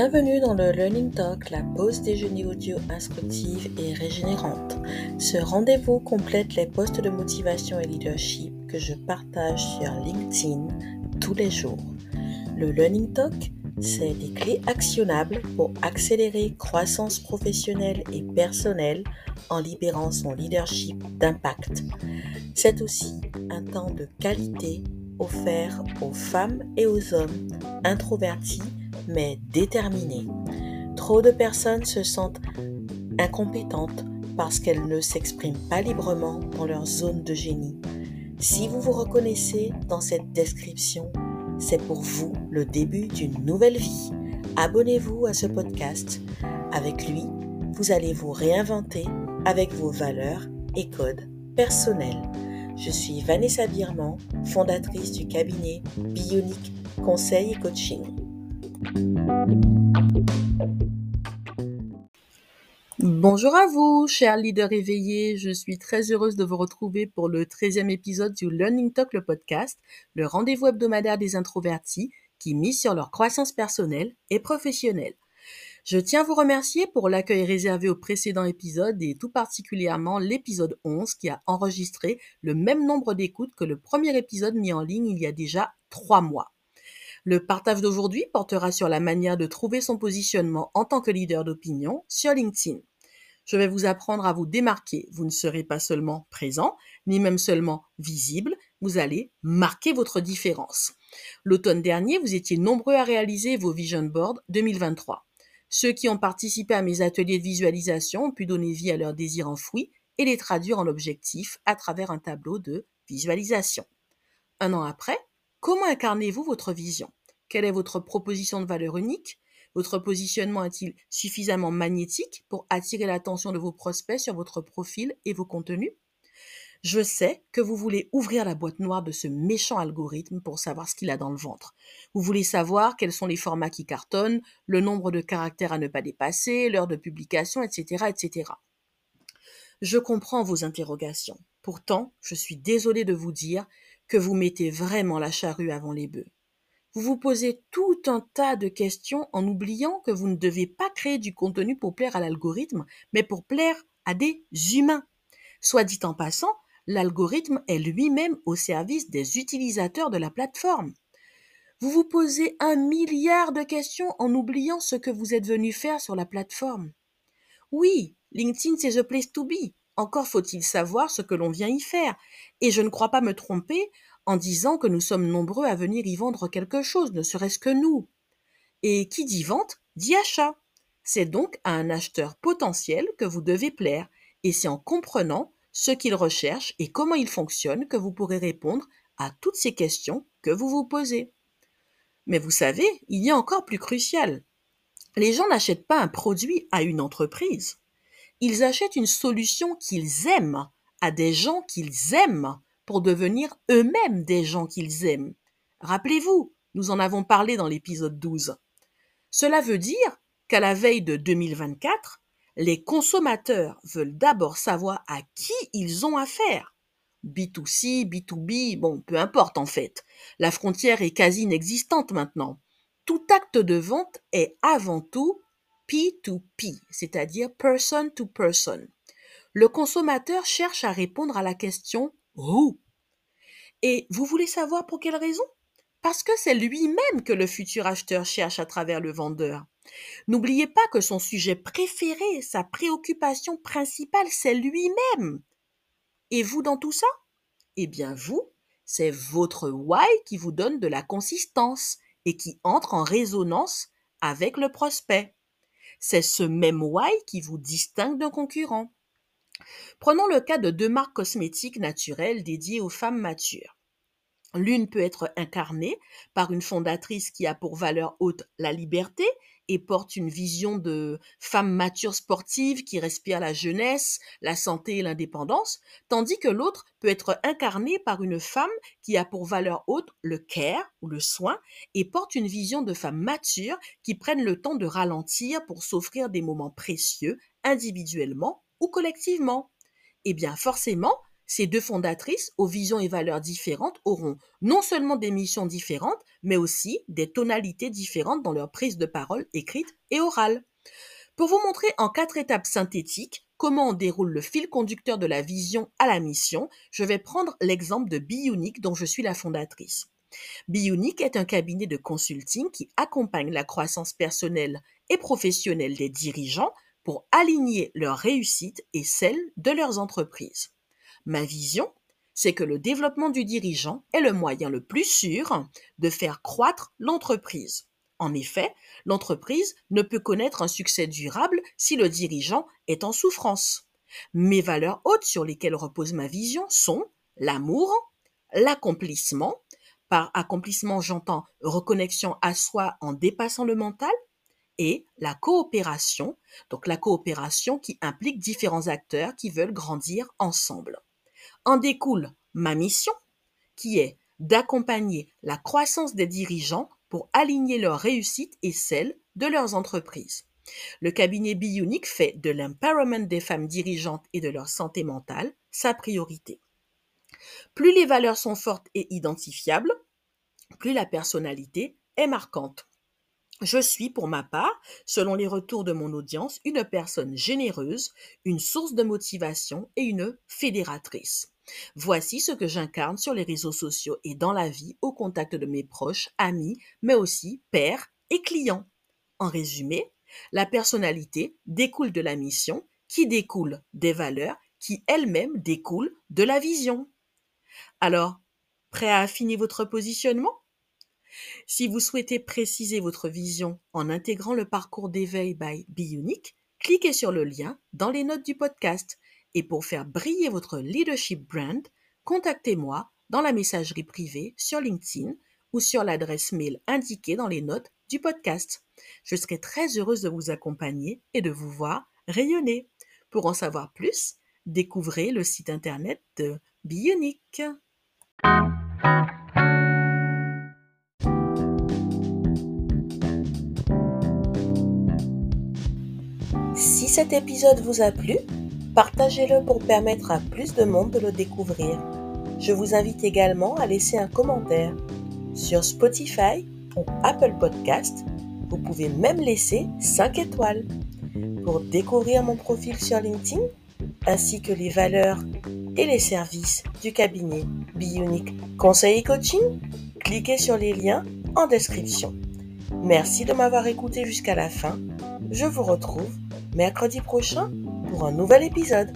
Bienvenue dans le Learning Talk, la pause déjeuner audio instructive et régénérante. Ce rendez-vous complète les postes de motivation et leadership que je partage sur LinkedIn tous les jours. Le Learning Talk, c'est des clés actionnables pour accélérer croissance professionnelle et personnelle en libérant son leadership d'impact. C'est aussi un temps de qualité offert aux femmes et aux hommes introvertis mais déterminés. Trop de personnes se sentent incompétentes parce qu'elles ne s'expriment pas librement dans leur zone de génie. Si vous vous reconnaissez dans cette description, c'est pour vous le début d'une nouvelle vie. Abonnez-vous à ce podcast. Avec lui, vous allez vous réinventer avec vos valeurs et codes personnels. Je suis Vanessa Birman, fondatrice du cabinet Bionic Conseil et Coaching. Bonjour à vous, chers leaders éveillés. Je suis très heureuse de vous retrouver pour le 13e épisode du Learning Talk, le podcast, le rendez-vous hebdomadaire des introvertis qui misent sur leur croissance personnelle et professionnelle. Je tiens à vous remercier pour l'accueil réservé au précédent épisode et tout particulièrement l'épisode 11 qui a enregistré le même nombre d'écoutes que le premier épisode mis en ligne il y a déjà trois mois. Le partage d'aujourd'hui portera sur la manière de trouver son positionnement en tant que leader d'opinion sur LinkedIn. Je vais vous apprendre à vous démarquer. Vous ne serez pas seulement présent, ni même seulement visible, vous allez marquer votre différence. L'automne dernier, vous étiez nombreux à réaliser vos Vision Board 2023. Ceux qui ont participé à mes ateliers de visualisation ont pu donner vie à leurs désirs enfouis et les traduire en objectifs à travers un tableau de visualisation. Un an après, Comment incarnez-vous votre vision? Quelle est votre proposition de valeur unique? Votre positionnement est-il suffisamment magnétique pour attirer l'attention de vos prospects sur votre profil et vos contenus? Je sais que vous voulez ouvrir la boîte noire de ce méchant algorithme pour savoir ce qu'il a dans le ventre. Vous voulez savoir quels sont les formats qui cartonnent, le nombre de caractères à ne pas dépasser, l'heure de publication, etc., etc. Je comprends vos interrogations. Pourtant, je suis désolée de vous dire que vous mettez vraiment la charrue avant les bœufs. Vous vous posez tout un tas de questions en oubliant que vous ne devez pas créer du contenu pour plaire à l'algorithme, mais pour plaire à des humains. Soit dit en passant, l'algorithme est lui-même au service des utilisateurs de la plateforme. Vous vous posez un milliard de questions en oubliant ce que vous êtes venu faire sur la plateforme. Oui, LinkedIn, c'est the place to be. Encore faut-il savoir ce que l'on vient y faire. Et je ne crois pas me tromper en disant que nous sommes nombreux à venir y vendre quelque chose, ne serait-ce que nous. Et qui dit vente, dit achat. C'est donc à un acheteur potentiel que vous devez plaire, et c'est en comprenant ce qu'il recherche et comment il fonctionne que vous pourrez répondre à toutes ces questions que vous vous posez. Mais vous savez, il y a encore plus crucial. Les gens n'achètent pas un produit à une entreprise. Ils achètent une solution qu'ils aiment à des gens qu'ils aiment pour devenir eux-mêmes des gens qu'ils aiment. Rappelez-vous, nous en avons parlé dans l'épisode 12. Cela veut dire qu'à la veille de 2024, les consommateurs veulent d'abord savoir à qui ils ont affaire. B2C, B2B, bon, peu importe en fait. La frontière est quasi inexistante maintenant. Tout acte de vente est avant tout P2P, c'est-à-dire person to person. Le consommateur cherche à répondre à la question Et vous voulez savoir pour quelle raison? Parce que c'est lui-même que le futur acheteur cherche à travers le vendeur. N'oubliez pas que son sujet préféré, sa préoccupation principale, c'est lui-même. Et vous dans tout ça? Eh bien vous, c'est votre why qui vous donne de la consistance et qui entre en résonance avec le prospect. C'est ce même why qui vous distingue d'un concurrent. Prenons le cas de deux marques cosmétiques naturelles dédiées aux femmes matures. L'une peut être incarnée par une fondatrice qui a pour valeur haute la liberté et porte une vision de femme mature sportive qui respire la jeunesse, la santé et l'indépendance, tandis que l'autre peut être incarnée par une femme qui a pour valeur haute le care ou le soin et porte une vision de femme mature qui prenne le temps de ralentir pour s'offrir des moments précieux individuellement ou collectivement. Eh bien forcément, Ces deux fondatrices, aux visions et valeurs différentes, auront non seulement des missions différentes, mais aussi des tonalités différentes dans leur prise de parole écrite et orale. Pour vous montrer en quatre étapes synthétiques comment on déroule le fil conducteur de la vision à la mission, je vais prendre l'exemple de Bionic dont je suis la fondatrice. Bionic est un cabinet de consulting qui accompagne la croissance personnelle et professionnelle des dirigeants pour aligner leur réussite et celle de leurs entreprises. Ma vision, c'est que le développement du dirigeant est le moyen le plus sûr de faire croître l'entreprise. En effet, l'entreprise ne peut connaître un succès durable si le dirigeant est en souffrance. Mes valeurs hautes sur lesquelles repose ma vision sont l'amour, l'accomplissement, par accomplissement j'entends reconnexion à soi en dépassant le mental, et la coopération, donc la coopération qui implique différents acteurs qui veulent grandir ensemble. En découle ma mission, qui est d'accompagner la croissance des dirigeants pour aligner leur réussite et celle de leurs entreprises. Le cabinet Bionic fait de l'empowerment des femmes dirigeantes et de leur santé mentale sa priorité. Plus les valeurs sont fortes et identifiables, plus la personnalité est marquante. Je suis, pour ma part, selon les retours de mon audience, une personne généreuse, une source de motivation et une fédératrice. Voici ce que j'incarne sur les réseaux sociaux et dans la vie au contact de mes proches, amis, mais aussi pères et clients. En résumé, la personnalité découle de la mission, qui découle des valeurs, qui elles-mêmes découlent de la vision. Alors, prêt à affiner votre positionnement? Si vous souhaitez préciser votre vision en intégrant le parcours d'éveil by Bionic, cliquez sur le lien dans les notes du podcast. Et pour faire briller votre leadership brand, contactez-moi dans la messagerie privée sur LinkedIn ou sur l'adresse mail indiquée dans les notes du podcast. Je serai très heureuse de vous accompagner et de vous voir rayonner. Pour en savoir plus, découvrez le site internet de Bionic. Cet épisode vous a plu, partagez-le pour permettre à plus de monde de le découvrir. Je vous invite également à laisser un commentaire sur Spotify ou Apple Podcast. Vous pouvez même laisser 5 étoiles. Pour découvrir mon profil sur LinkedIn, ainsi que les valeurs et les services du cabinet Bionic Conseil et Coaching, cliquez sur les liens en description. Merci de m'avoir écouté jusqu'à la fin. Je vous retrouve mercredi prochain pour un nouvel épisode.